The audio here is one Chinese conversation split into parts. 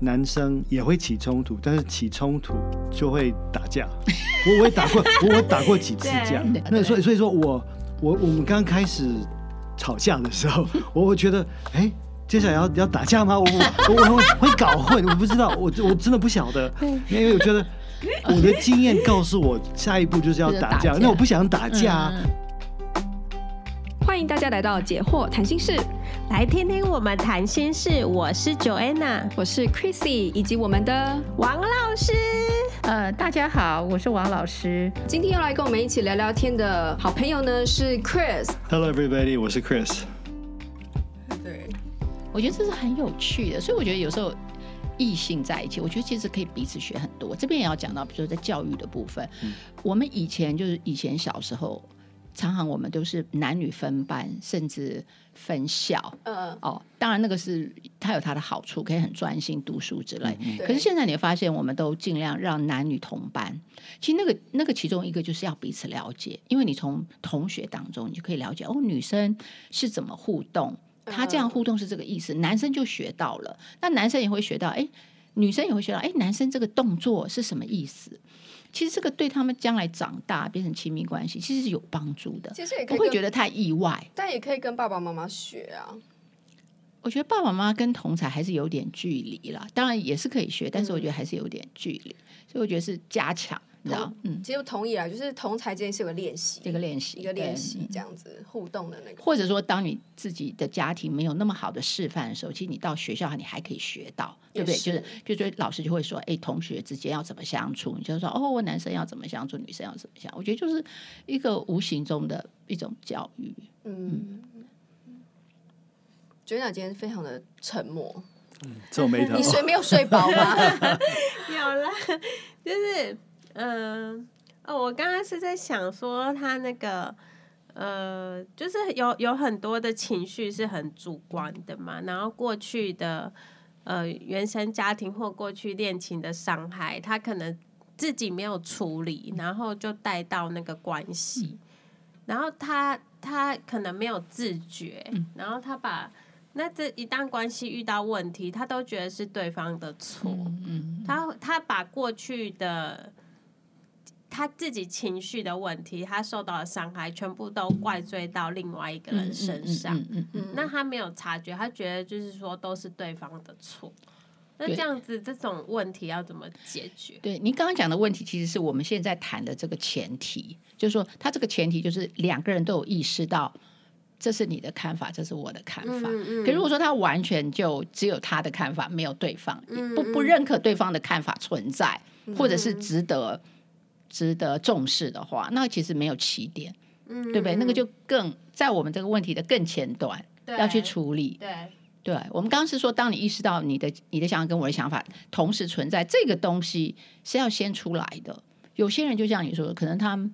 男生也会起冲突，但是起冲突就会打架。我我也打过，我我打过几次架。那所以所以说我我我们刚开始吵架的时候，我会觉得，哎、欸，接下来要要打架吗？我我我会会搞混，我不知道，我我真的不晓得，因为我觉得我的经验告诉我，下一步就是要打架，那我不想打架。欢迎大家来到解惑谈心室，来听听我们谈心事。我是 Joanna，我是 Chrissy，以及我们的王老师。呃，大家好，我是王老师。今天要来跟我们一起聊聊天的好朋友呢是 Chris。Hello everybody，我是 Chris。对，我觉得这是很有趣的，所以我觉得有时候异性在一起，我觉得其实可以彼此学很多。这边也要讲到，比如说在教育的部分，嗯、我们以前就是以前小时候。常常我们都是男女分班，甚至分校。嗯哦，当然那个是它有它的好处，可以很专心读书之类。嗯、可是现在你会发现，我们都尽量让男女同班。其实那个那个其中一个就是要彼此了解，因为你从同学当中你就可以了解哦，女生是怎么互动，她这样互动是这个意思，男生就学到了。那男生也会学到，哎，女生也会学到，哎，男生这个动作是什么意思？其实这个对他们将来长大变成亲密关系，其实是有帮助的。其实也不会觉得太意外，但也可以跟爸爸妈妈学啊。我觉得爸爸妈妈跟同才还是有点距离啦，当然也是可以学，但是我觉得还是有点距离，嗯、所以我觉得是加强。嗯，其实我同意啊，就是同才之间是有个练习，这个练习，一个练习这样子互动的那个。或者说，当你自己的家庭没有那么好的示范的时候，其实你到学校你还可以学到，对不对？就是，就是老师就会说，哎，同学之间要怎么相处？你就是说，哦，我男生要怎么相处，女生要怎么相处？我觉得就是一个无形中的一种教育。嗯，觉得今天非常的沉默，嗯，皱眉头。你睡没有睡饱吗？有啦，就是。嗯，哦，我刚刚是在想说，他那个，呃，就是有有很多的情绪是很主观的嘛，然后过去的，呃，原生家庭或过去恋情的伤害，他可能自己没有处理，然后就带到那个关系，然后他他可能没有自觉，然后他把那这一旦关系遇到问题，他都觉得是对方的错，他他把过去的。他自己情绪的问题，他受到的伤害，全部都怪罪到另外一个人身上。嗯嗯，那他没有察觉，他觉得就是说都是对方的错。那这样子这种问题要怎么解决？对，您刚刚讲的问题，其实是我们现在谈的这个前提，就是说他这个前提就是两个人都有意识到，这是你的看法，这是我的看法。嗯嗯，可如果说他完全就只有他的看法，没有对方，嗯、不不认可对方的看法存在，或者是值得。值得重视的话，那其实没有起点，嗯，对不对？那个就更在我们这个问题的更前端要去处理。对，对，我们刚刚是说，当你意识到你的你的想法跟我的想法同时存在，这个东西是要先出来的。有些人就像你说的，可能他们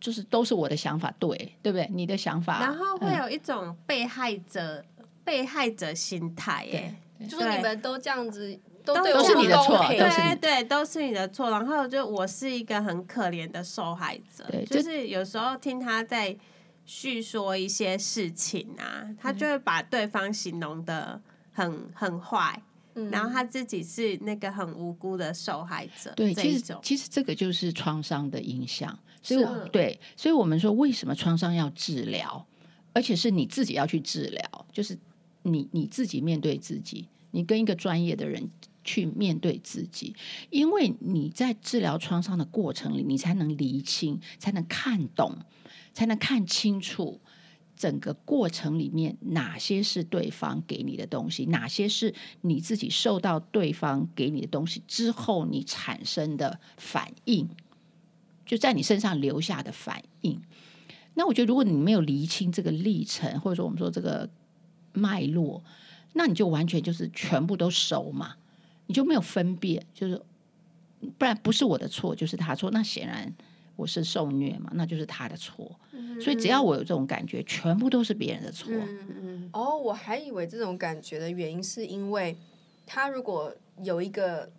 就是都是我的想法对，对不对？你的想法，然后会有一种被害者、嗯、被害者心态，耶，就是你们都这样子。都都是你的错，对对，都是你的错。然后就我是一个很可怜的受害者，就是有时候听他在叙说一些事情啊，他就会把对方形容的很很坏，然后他自己是那个很无辜的受害者。对，其实其实这个就是创伤的影响。所以对，所以我们说为什么创伤要治疗，而且是你自己要去治疗，就是你你自己面对自己，你跟一个专业的人。去面对自己，因为你在治疗创伤的过程里，你才能厘清，才能看懂，才能看清楚整个过程里面哪些是对方给你的东西，哪些是你自己受到对方给你的东西之后你产生的反应，就在你身上留下的反应。那我觉得，如果你没有厘清这个历程，或者说我们说这个脉络，那你就完全就是全部都熟嘛。你就没有分辨，就是不然不是我的错，就是他错。那显然我是受虐嘛，那就是他的错。嗯、所以只要我有这种感觉，全部都是别人的错。嗯嗯。哦，我还以为这种感觉的原因是因为他如果有一个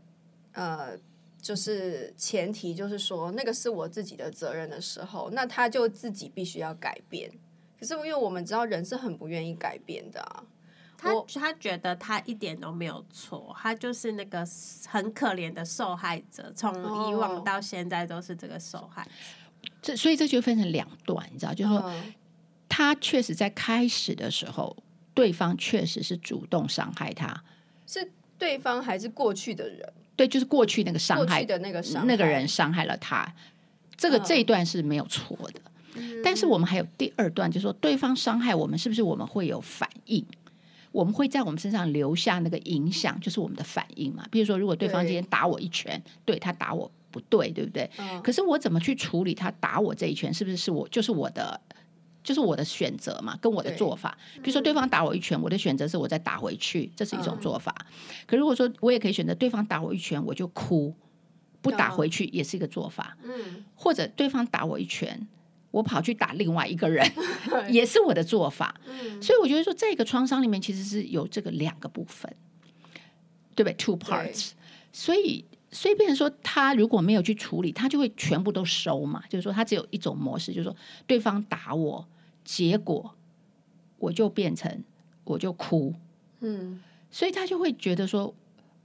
呃，就是前提，就是说那个是我自己的责任的时候，那他就自己必须要改变。可是因为我们知道人是很不愿意改变的啊。他他觉得他一点都没有错，他就是那个很可怜的受害者，从以往到现在都是这个受害者。这所以这就分成两段，你知道，就是说他确实在开始的时候，对方确实是主动伤害他，是对方还是过去的人？对，就是过去那个伤害的那个伤那个人伤害了他，这个这一段是没有错的。但是我们还有第二段，就是说对方伤害我们，是不是我们会有反应？我们会在我们身上留下那个影响，就是我们的反应嘛。比如说，如果对方今天打我一拳，对，对他打我不对，对不对？嗯。可是我怎么去处理他打我这一拳？是不是是我就是我的就是我的选择嘛？跟我的做法。比如说，对方打我一拳，我的选择是我再打回去，这是一种做法。嗯。可如果说我也可以选择对方打我一拳，我就哭，不打回去也是一个做法。嗯。或者对方打我一拳。我跑去打另外一个人，也是我的做法。所以我觉得说，这个创伤里面其实是有这个两个部分，对不对？Two parts。所以，所以变成说，他如果没有去处理，他就会全部都收嘛。就是说，他只有一种模式，就是说，对方打我，结果我就变成我就哭。嗯，所以他就会觉得说，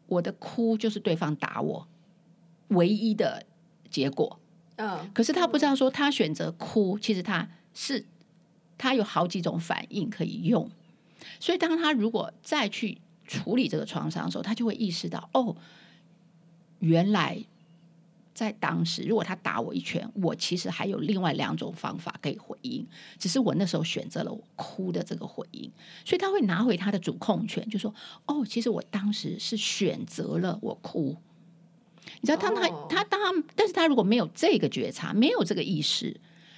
我的哭就是对方打我唯一的结果。嗯，可是他不知道说，他选择哭，其实他是他有好几种反应可以用。所以当他如果再去处理这个创伤的时候，他就会意识到，哦，原来在当时，如果他打我一拳，我其实还有另外两种方法可以回应，只是我那时候选择了我哭的这个回应。所以他会拿回他的主控权，就说，哦，其实我当时是选择了我哭。你知道，当他他当他，但是他如果没有这个觉察，没有这个意识，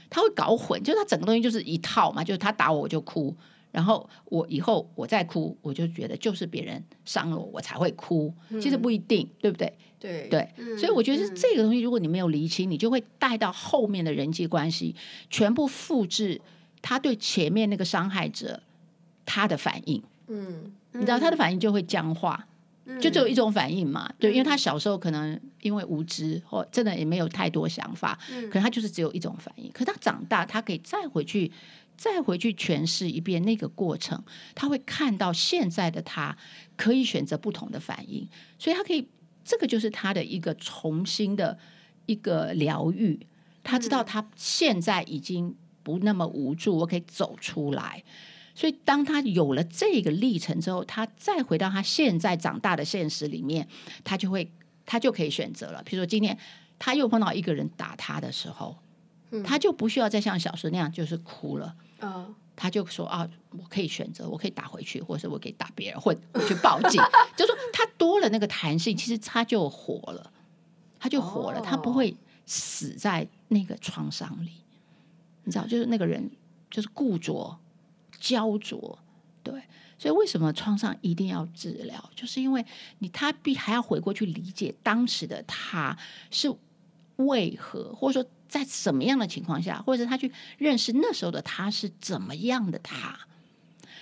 他会搞混。就是他整个东西就是一套嘛，就是他打我我就哭，然后我以后我再哭，我就觉得就是别人伤了我，我才会哭。其实不一定，嗯、对不对？对对，所以我觉得是这个东西，如果你没有厘清，你就会带到后面的人际关系，全部复制他对前面那个伤害者他的反应。嗯，你知道他的反应就会僵化。就只有一种反应嘛，对，因为他小时候可能因为无知或真的也没有太多想法，可能他就是只有一种反应。可是他长大，他可以再回去，再回去诠释一遍那个过程，他会看到现在的他可以选择不同的反应，所以他可以，这个就是他的一个重新的一个疗愈。他知道他现在已经不那么无助，我可以走出来。所以，当他有了这个历程之后，他再回到他现在长大的现实里面，他就会，他就可以选择了。比如说，今天他又碰到一个人打他的时候，嗯、他就不需要再像小时候那样就是哭了。嗯、他就说啊，我可以选择，我可以打回去，或者是我可以打别人，或者我去报警。就说他多了那个弹性，其实他就活了，他就活了，哦、他不会死在那个创伤里。你知道，就是那个人就是固着。焦灼，对，所以为什么创伤一定要治疗？就是因为你他必还要回过去理解当时的他是为何，或者说在什么样的情况下，或者他去认识那时候的他是怎么样的他，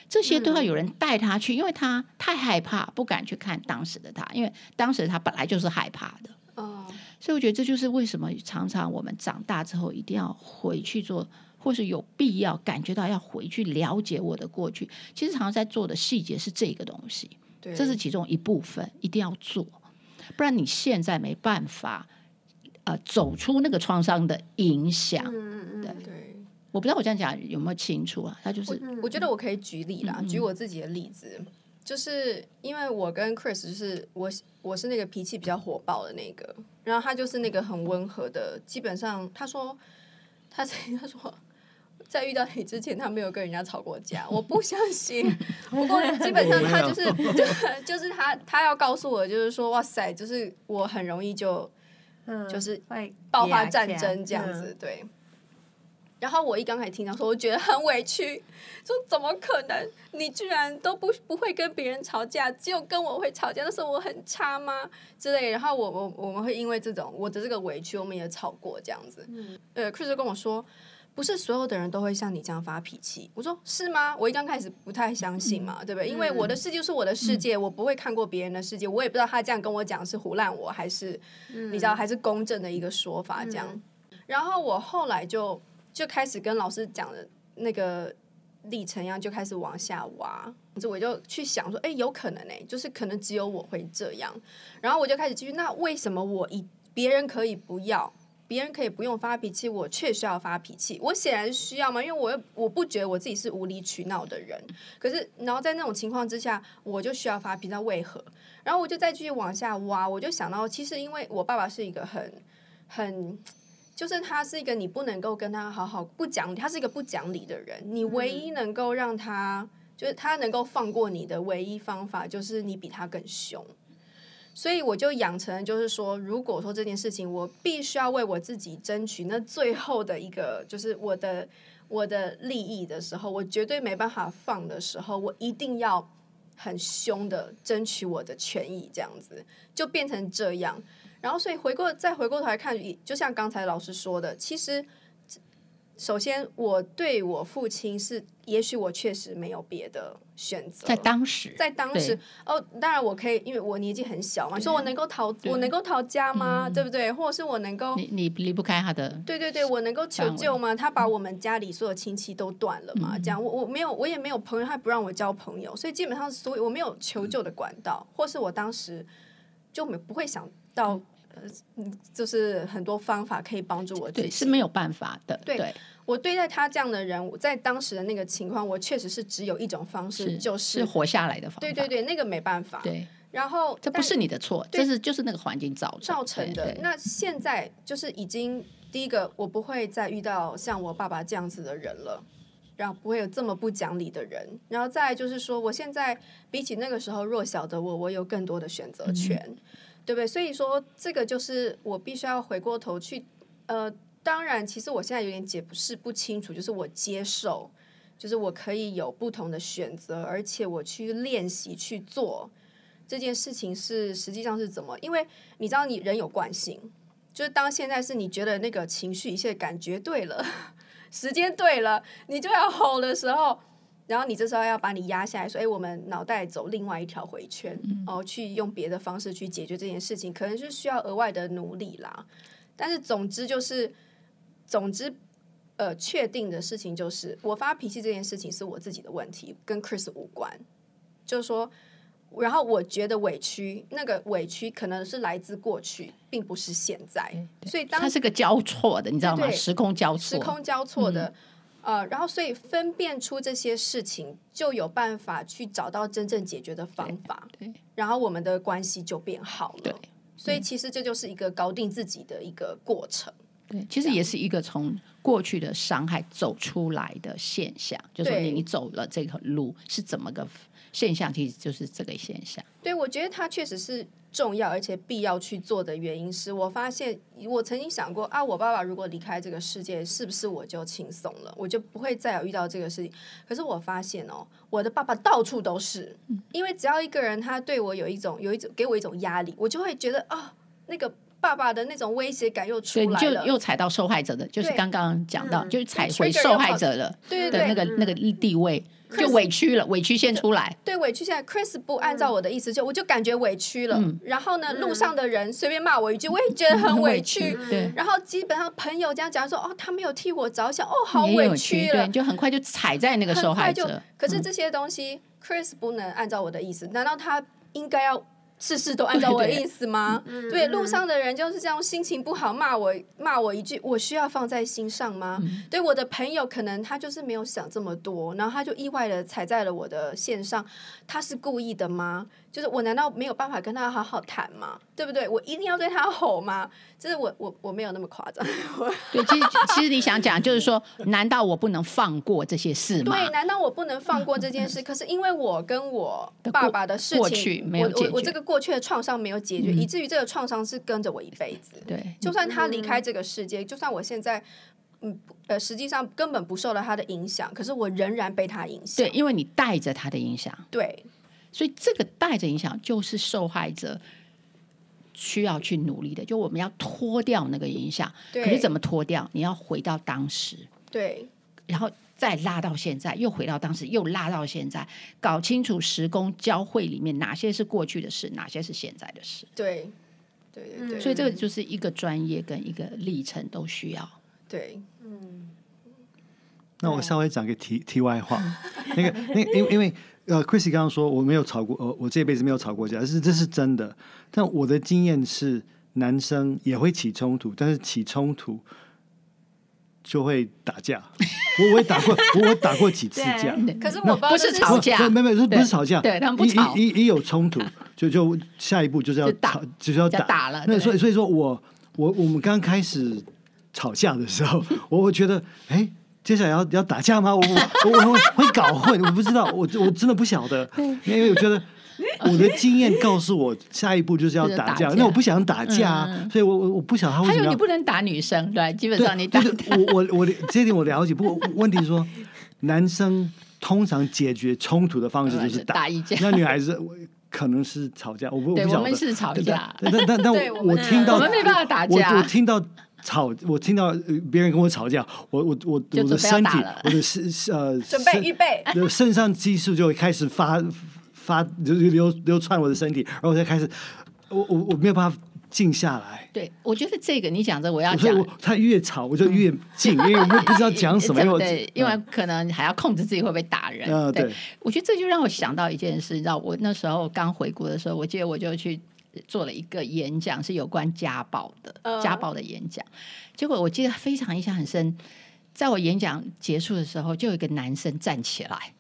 这些都要有人带他去，因为他太害怕，不敢去看当时的他，因为当时他本来就是害怕的。哦，所以我觉得这就是为什么常常我们长大之后一定要回去做。或是有必要感觉到要回去了解我的过去，其实常常在做的细节是这个东西，对这是其中一部分，一定要做，不然你现在没办法，呃，走出那个创伤的影响。嗯嗯对，对我不知道我这样讲有没有清楚啊？他就是我，我觉得我可以举例啦，嗯、举我自己的例子，就是因为我跟 Chris 就是我我是那个脾气比较火爆的那个，然后他就是那个很温和的，基本上他说他他说。在遇到你之前，他没有跟人家吵过架，我不相信。不过基本上他就是，就就是他他要告诉我，就是说，哇塞，就是我很容易就，就是爆发战争这样子，对。然后我一刚开始听到说，我觉得很委屈，说怎么可能？你居然都不不会跟别人吵架，只有跟我会吵架，那时候我很差吗？之类。然后我我我们会因为这种我的这个委屈，我们也吵过这样子。呃，Chris 跟我说。不是所有的人都会像你这样发脾气。我说是吗？我一刚开始不太相信嘛，嗯、对不对？因为我的世界是我的世界，嗯、我不会看过别人的世界，我也不知道他这样跟我讲是胡乱我还是，嗯、你知道还是公正的一个说法这样。嗯、然后我后来就就开始跟老师讲的那个历程一样，就开始往下挖。这我就去想说，哎，有可能呢，就是可能只有我会这样。然后我就开始继续，那为什么我一别人可以不要？别人可以不用发脾气，我却需要发脾气。我显然需要嘛，因为我又我不觉得我自己是无理取闹的人。可是，然后在那种情况之下，我就需要发脾气，那为何？然后我就再继续往下挖，我就想到，其实因为我爸爸是一个很很，就是他是一个你不能够跟他好好不讲理，他是一个不讲理的人。你唯一能够让他，嗯、就是他能够放过你的唯一方法，就是你比他更凶。所以我就养成，就是说，如果说这件事情我必须要为我自己争取那最后的一个，就是我的我的利益的时候，我绝对没办法放的时候，我一定要很凶的争取我的权益，这样子就变成这样。然后，所以回过再回过头来看，就像刚才老师说的，其实。首先，我对我父亲是，也许我确实没有别的选择。在当时，在当时，哦，当然我可以，因为我年纪很小嘛，说我能够逃，我能够逃家吗？对不对？或者是我能够，你你离不开他的。对对对，我能够求救吗？他把我们家里所有亲戚都断了嘛？这样，我我没有，我也没有朋友，他不让我交朋友，所以基本上，所以我没有求救的管道，或是我当时就没不会想到。嗯，就是很多方法可以帮助我自己，对，是没有办法的。对，对我对待他这样的人，在当时的那个情况，我确实是只有一种方式，是就是是活下来的方法。对对对，那个没办法。对，然后这不是你的错，这是就是那个环境造造成的。那现在就是已经第一个，我不会再遇到像我爸爸这样子的人了，然后不会有这么不讲理的人。然后再就是说，我现在比起那个时候弱小的我，我有更多的选择权。嗯对不对？所以说，这个就是我必须要回过头去。呃，当然，其实我现在有点解释不清楚，就是我接受，就是我可以有不同的选择，而且我去练习去做这件事情是实际上是怎么？因为你知道，你人有惯性，就是当现在是你觉得那个情绪一切感觉对了，时间对了，你就要吼的时候。然后你这时候要把你压下来，说：“哎，我们脑袋走另外一条回圈，然后、嗯哦、去用别的方式去解决这件事情，可能是需要额外的努力啦。但是总之就是，总之，呃，确定的事情就是，我发脾气这件事情是我自己的问题，跟 Chris 无关。就是说，然后我觉得委屈，那个委屈可能是来自过去，并不是现在。所以当它是个交错的，你知道吗？时空交错，时空交错的。嗯”呃，然后所以分辨出这些事情，就有办法去找到真正解决的方法。对，对，然后我们的关系就变好了。对，所以其实这就是一个搞定自己的一个过程。对，其实也是一个从过去的伤害走出来的现象，对就是你走了这个路是怎么个现象，其实就是这个现象。对，我觉得它确实是。重要而且必要去做的原因是我发现，我曾经想过啊，我爸爸如果离开这个世界，是不是我就轻松了？我就不会再有遇到这个事情。可是我发现哦，我的爸爸到处都是，因为只要一个人他对我有一种有一种给我一种压力，我就会觉得啊，那个爸爸的那种威胁感又出来了，就又踩到受害者的，就是刚刚讲到，就是踩回受害者了的那个那个地位。就委屈了，委屈先出来。对，委屈现在，Chris 不按照我的意思，就我就感觉委屈了。然后呢，路上的人随便骂我一句，我也觉得很委屈。对。然后基本上朋友这样讲说，哦，他没有替我着想，哦，好委屈了。对，就很快就踩在那个受害者。可是这些东西，Chris 不能按照我的意思，难道他应该要？事事都按 照我的意思吗？对，对，对，路上的人就是这样，心情不好骂我骂我一句，我需要放在心上吗？嗯、对，我的朋友可能他就是没有想这么多，然后他就意外的踩在了我的线上，他是故意的吗？就是我难道没有办法跟他好好谈吗？对不对？我一定要对他吼吗？就是我我我没有那么夸张。对，其实其实你想讲就是说，难道我不能放过这些事吗？对，难道我不能放过这件事？可是因为我跟我爸爸的事情，过去没有解决，我我我这个过去的创伤没有解决，嗯、以至于这个创伤是跟着我一辈子。对，就算他离开这个世界，就算我现在嗯呃，实际上根本不受到他的影响，可是我仍然被他影响。对，因为你带着他的影响。对。所以这个带着影响，就是受害者需要去努力的，就我们要脱掉那个影响。对可是怎么脱掉？你要回到当时，对，然后再拉到现在，又回到当时，又拉到现在，搞清楚时空交汇里面哪些是过去的事，哪些是现在的事。对，对对对。所以这个就是一个专业跟一个历程都需要。对，嗯。那我稍微讲个题 题外话，那个那、因因为呃，Chrissy 刚刚说我没有吵过，呃，我这辈子没有吵过架，是这是真的。但我的经验是，男生也会起冲突，但是起冲突就会打架。我我也打过，我打过几次架。可是我不是吵架，没没不是不是吵架，对，他们不吵。一一一有冲突，就就下一步就是要打，就是要打了。那所以所以说我我我们刚开始吵架的时候，我会觉得哎。接下来要要打架吗？我我我会会搞混，我不知道，我我真的不晓得，因为我觉得 我的经验告诉我，下一步就是要打架，那我不想打架，所以我我我不晓得他为什么。还有你不能打女生，对，基本上你打。我我我这点我了解，不过问题是说，男生通常解决冲突的方式就是打 一架，那女孩子可能是吵架，我不我不晓得。我们是吵架，但但但 我听到我们没办法打架，我听到。吵！我听到别人跟我吵架，我我我我的身体，我的是呃，准备预备，肾上激素就会开始发发流流流窜我的身体，然后我才开始，我我我没有办法静下来。对，我觉得这个你讲这我要讲，他越吵我就越静，因为我不知道讲什么。对，因为 可能还要控制自己会不会打人。嗯对，我觉得这就让我想到一件事，你知道，我那时候刚回国的时候，我记得我就去。做了一个演讲，是有关家暴的，家暴的演讲。结果我记得非常印象很深，在我演讲结束的时候，就有一个男生站起来，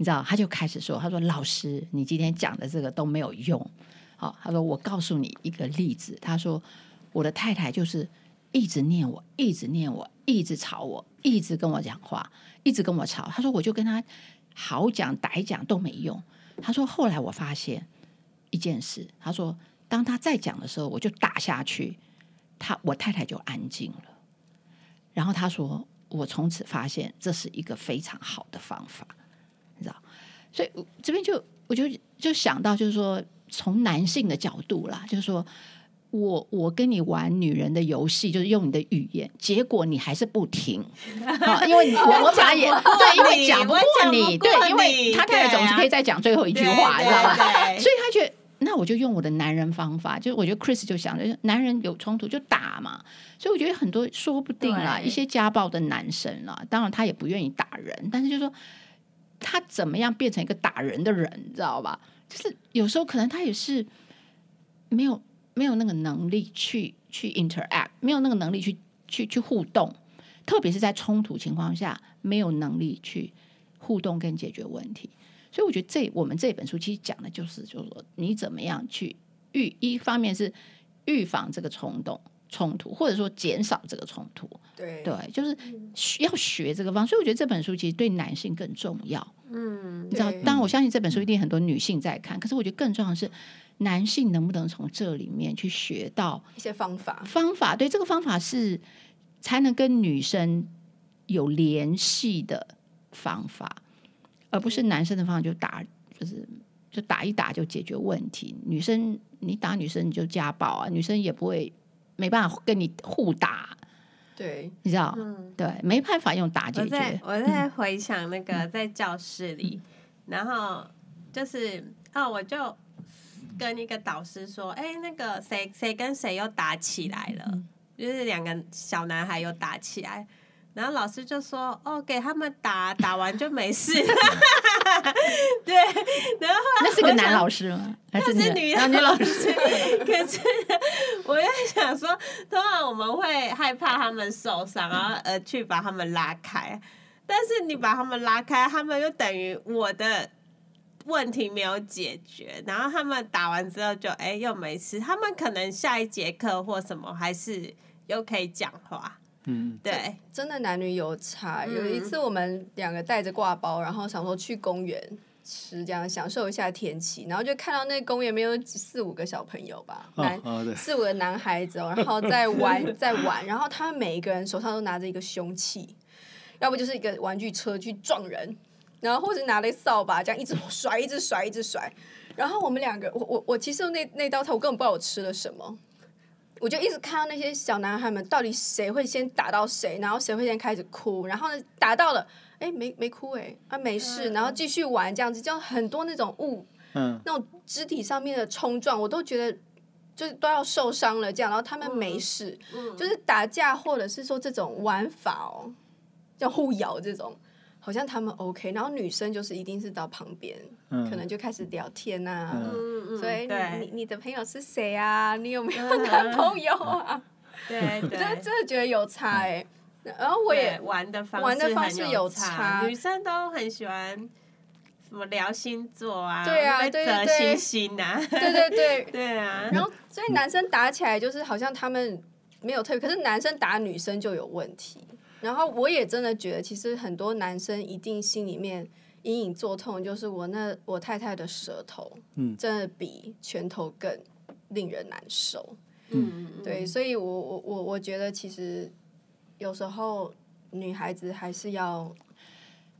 你知道，他就开始说：“他说老师，你今天讲的这个都没有用。好，他说我告诉你一个例子。他说我的太太就是一直念我，一直念我，一直吵我，一直跟我讲话，一直跟我吵。他说我就跟他好讲歹讲都没用。他说后来我发现一件事，他说。”当他再讲的时候，我就打下去，他我太太就安静了。然后他说：“我从此发现这是一个非常好的方法，所以这边就我就就想到，就是说从男性的角度啦，就是说我我跟你玩女人的游戏，就是用你的语言，结果你还是不听，因为我我讲也对，因为讲不过你，对，因为他太太总是可以再讲最后一句话，你知道吗？所以他觉得。那我就用我的男人方法，就是我觉得 Chris 就想着男人有冲突就打嘛，所以我觉得很多说不定啦，一些家暴的男生啦，当然他也不愿意打人，但是就是说他怎么样变成一个打人的人，你知道吧？就是有时候可能他也是没有没有那个能力去去 interact，没有那个能力去去去互动，特别是在冲突情况下没有能力去互动跟解决问题。所以我觉得这我们这本书其实讲的就是，就是说你怎么样去预，一方面是预防这个冲动冲突，或者说减少这个冲突。对对，就是需要学这个方。所以我觉得这本书其实对男性更重要。嗯，你知道，当然我相信这本书一定很多女性在看，可是我觉得更重要的是男性能不能从这里面去学到一些方法。方法，对，这个方法是才能跟女生有联系的方法。而不是男生的方法就打，就是就打一打就解决问题。女生你打女生你就家暴啊，女生也不会没办法跟你互打，对，你知道？嗯、对，没办法用打解决。我在我在回想那个在教室里，嗯、然后就是哦，我就跟一个导师说，哎，那个谁谁跟谁又打起来了，嗯、就是两个小男孩又打起来。然后老师就说：“哦，给他们打，打完就没事。” 对，然后那是个男老师吗？还是女女老师？可是我在想说，通常我们会害怕他们受伤，然后而去把他们拉开。但是你把他们拉开，他们又等于我的问题没有解决。然后他们打完之后就哎又没事，他们可能下一节课或什么还是又可以讲话。嗯，对，真的男女有差。有一次我们两个带着挂包，然后想说去公园吃，这样享受一下天气，然后就看到那个公园没有四五个小朋友吧，男四五个男孩子哦，然后在玩在玩，然后他们每一个人手上都拿着一个凶器，要不就是一个玩具车去撞人，然后或者拿了扫把这样一直甩，一直甩，一直甩。然后我们两个，我我我其实那那道菜我根本不知道我吃了什么。我就一直看到那些小男孩们，到底谁会先打到谁，然后谁会先开始哭，然后呢，打到了，哎，没没哭哎，啊没事，然后继续玩这样子，就很多那种物，嗯，那种肢体上面的冲撞，我都觉得就是都要受伤了这样，然后他们没事，嗯，就是打架或者是说这种玩法哦，叫互咬这种，好像他们 OK，然后女生就是一定是到旁边，嗯、可能就开始聊天啊，嗯、所以你你你的朋友是谁啊？你有没有男朋友啊？对对，真真的觉得有差哎、欸。然后我也玩的方玩的方式有差，差，女生都很喜欢什么聊星座啊，对啊，对对对，星星啊，对对对。对啊。然后所以男生打起来就是好像他们没有特别，可是男生打女生就有问题。然后我也真的觉得，其实很多男生一定心里面隐隐作痛，就是我那我太太的舌头，嗯，真的比拳头更令人难受。嗯，对，所以我我我我觉得其实。有时候女孩子还是要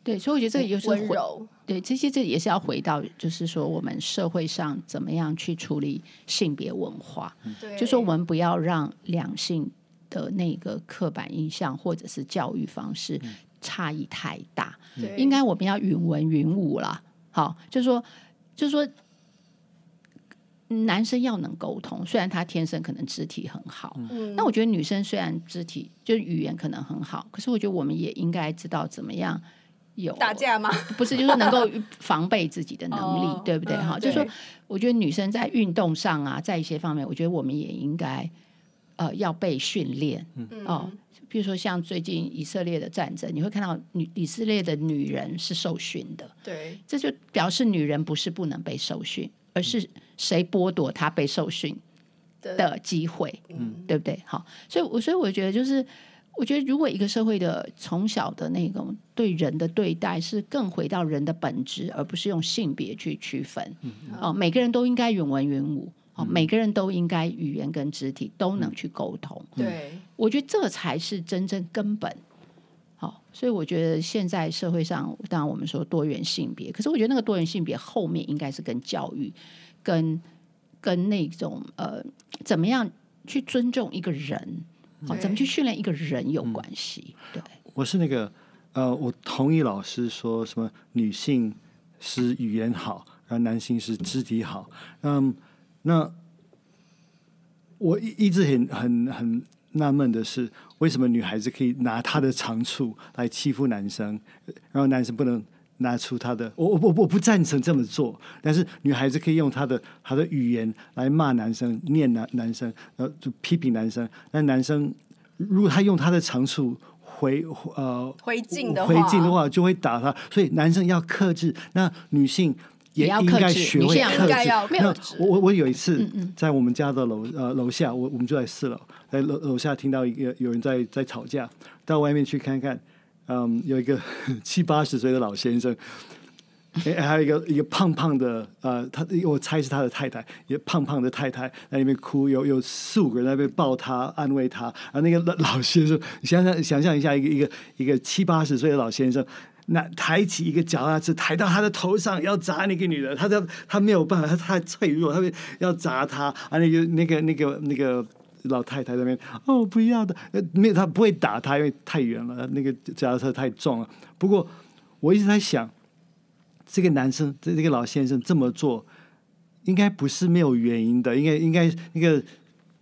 对，所以我觉得这个也是温柔。对，这些这也是要回到，就是说我们社会上怎么样去处理性别文化。对，就说我们不要让两性的那个刻板印象或者是教育方式差异太大。对，应该我们要允文允武啦。好，就是说，就是说。男生要能沟通，虽然他天生可能肢体很好，嗯，那我觉得女生虽然肢体就是语言可能很好，可是我觉得我们也应该知道怎么样有打架吗？不是，就是能够防备自己的能力，哦、对不对？哈、嗯，就是说，我觉得女生在运动上啊，在一些方面，我觉得我们也应该呃要被训练，嗯。哦，比如说像最近以色列的战争，你会看到女以色列的女人是受训的，对，这就表示女人不是不能被受训。而是谁剥夺她被受训的机会，嗯，对不对？好，所以，我所以我觉得，就是我觉得，如果一个社会的从小的那种对人的对待是更回到人的本质，而不是用性别去区分，嗯，哦，每个人都应该允文允武，哦，每个人都应该语言跟肢体都能去沟通，对，我觉得这才是真正根本。好，所以我觉得现在社会上，当然我们说多元性别，可是我觉得那个多元性别后面应该是跟教育、跟跟那种呃，怎么样去尊重一个人，好，怎么去训练一个人有关系。对，我是那个呃，我同意老师说什么女性是语言好，然后男性是肢体好。嗯，那我一一直很很很。纳闷的是，为什么女孩子可以拿她的长处来欺负男生，然后男生不能拿出他的？我我我我不赞成这么做。但是女孩子可以用她的她的语言来骂男生、念男男生，然后就批评男生。那男生如果他用他的长处回呃回敬的回敬的话，就会打他。所以男生要克制，那女性。也应该学会克制。那我我我有一次在我们家的楼呃楼下，我我们就在四楼，在楼楼下听到一个有人在在吵架，到外面去看看，嗯，有一个 七八十岁的老先生，哎，还有一个一个胖胖的呃，他我猜是他的太太，一个胖胖的太太在那边哭，有有四五个人在那边抱他安慰他，啊，那个老老先生，你想想想象一下，一个一个一个七八十岁的老先生。那抬起一个脚踏车，抬到他的头上，要砸那个女的。他他他没有办法，他太脆弱，他要砸他。啊，那个那个那个那个老太太在那边，哦，不要的，没有，他不会打他，因为太远了，那个脚踏车太重了。不过我一直在想，这个男生，这这个老先生这么做，应该不是没有原因的，应该应该那个。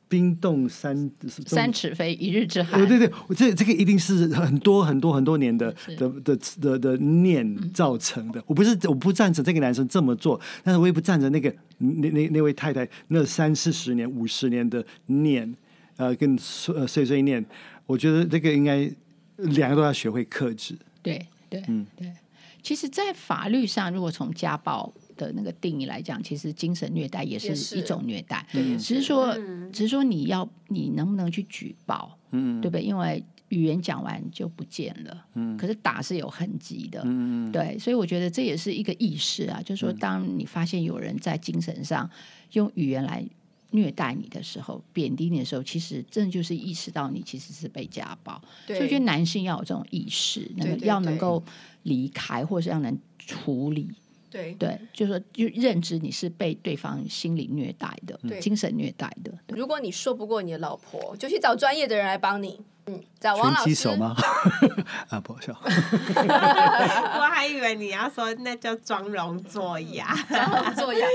冰冻三三尺非一日之寒。对对对，这这个一定是很多很多很多年的的的的的念造成的。我不是我不赞成这个男生这么做，但是我也不赞成那个那那那位太太那三四十年五十年的念，呃，跟碎碎碎念。我觉得这个应该两个都要学会克制。对对嗯对。其实，在法律上，如果从家暴的那个定义来讲，其实精神虐待也是一种虐待，只是说，嗯、只是说你要你能不能去举报，嗯，对不对？因为语言讲完就不见了，嗯，可是打是有痕迹的，嗯，对，所以我觉得这也是一个意识啊，就是说，当你发现有人在精神上用语言来虐待你的时候，贬低你的时候，其实真的就是意识到你其实是被家暴，对。所以我觉得男性要有这种意识，那个要能够离开，或是要能处理。对对，就是说，就认知你是被对方心理虐待的，对精神虐待的。如果你说不过你的老婆，就去找专业的人来帮你。嗯，找王老师。拳击手吗？啊，不好笑。我还以为你要说那叫装聋作哑，装聋作哑。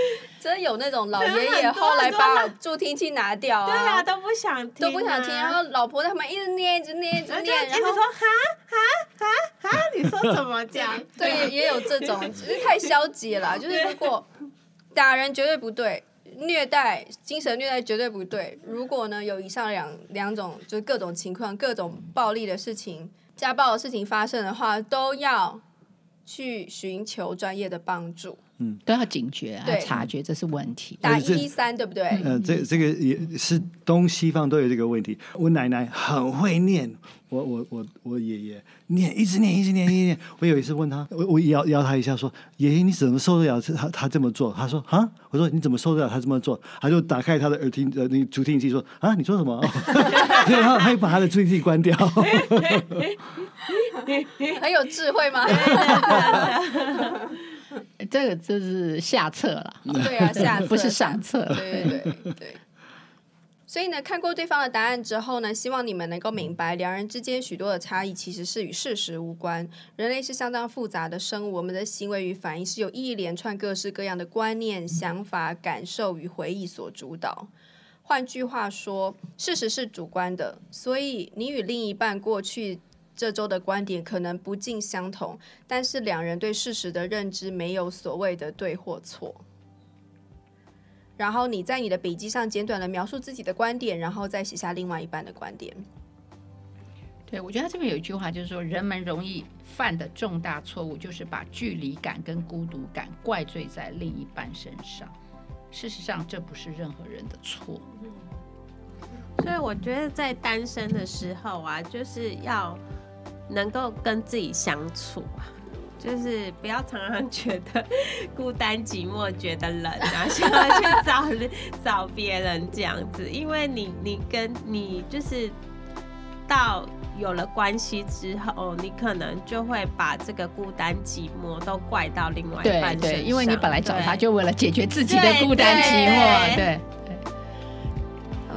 真有那种老爷爷后来把助听器拿掉啊，对啊，都不想听，都不想听，然后老婆他们一直念，一直念，一直念，然后说哈哈哈哈，你说怎么讲？对，也有这种，只是太消极了。就是如果打人绝对不对，虐待、精神虐待绝对不对。如果呢有以上两两种，就是各种情况、各种暴力的事情、家暴的事情发生的话，都要去寻求专业的帮助。嗯，都要警觉啊，察觉这是问题。打一一三对不对？呃，这这个也是东西方都有这个问题。我奶奶很会念，我我我我爷爷念一直念一直念一直念。我有一次问他，我我摇摇他一下说：“爷爷，你怎么受得了他他这么做？”他说：“啊。”我说：“你怎么受得了他这么做？”他就打开他的耳听呃那个助听器说：“啊，你说什么？”然后他又把他的助听器关掉。很有智慧吗？这个就是下策了，对啊，下策不是上策。对对对对。所以呢，看过对方的答案之后呢，希望你们能够明白，两人之间许多的差异其实是与事实无关。人类是相当复杂的生物，我们的行为与反应是由一连串各式各样的观念、想法、感受与回忆所主导。换句话说，事实是主观的，所以你与另一半过去。这周的观点可能不尽相同，但是两人对事实的认知没有所谓的对或错。然后你在你的笔记上简短的描述自己的观点，然后再写下另外一半的观点。对，我觉得他这边有一句话，就是说人们容易犯的重大错误，就是把距离感跟孤独感怪罪在另一半身上。事实上，这不是任何人的错。所以我觉得在单身的时候啊，就是要。能够跟自己相处啊，就是不要常常觉得孤单寂寞，觉得冷啊，想要去找找别人这样子。因为你你跟你就是到有了关系之后，你可能就会把这个孤单寂寞都怪到另外一半身上。对，对，因为你本来找他就为了解决自己的孤单寂寞，对。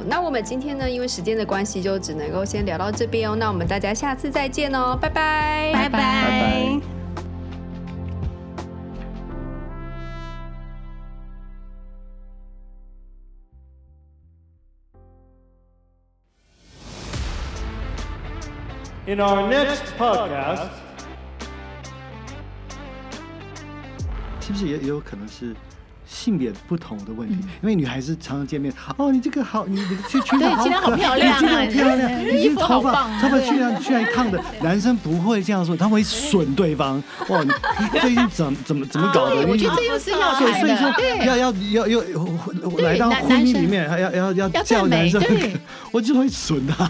那我们今天呢，因为时间的关系，就只能够先聊到这边哦。那我们大家下次再见哦，拜拜，拜拜，拜拜。In our next podcast，是不是也也有可能是？性别不同的问题，因为女孩子常常见面，哦，你这个好，你你这裙子好可爱，好漂亮，好漂亮，你这头发头发居然居然烫的，男生不会这样说，他会损对方。哇，你 最近怎怎么怎么搞的？我觉得这又是要所以说要要要要来到婚姻里面，还要要要叫男生，我就会损他。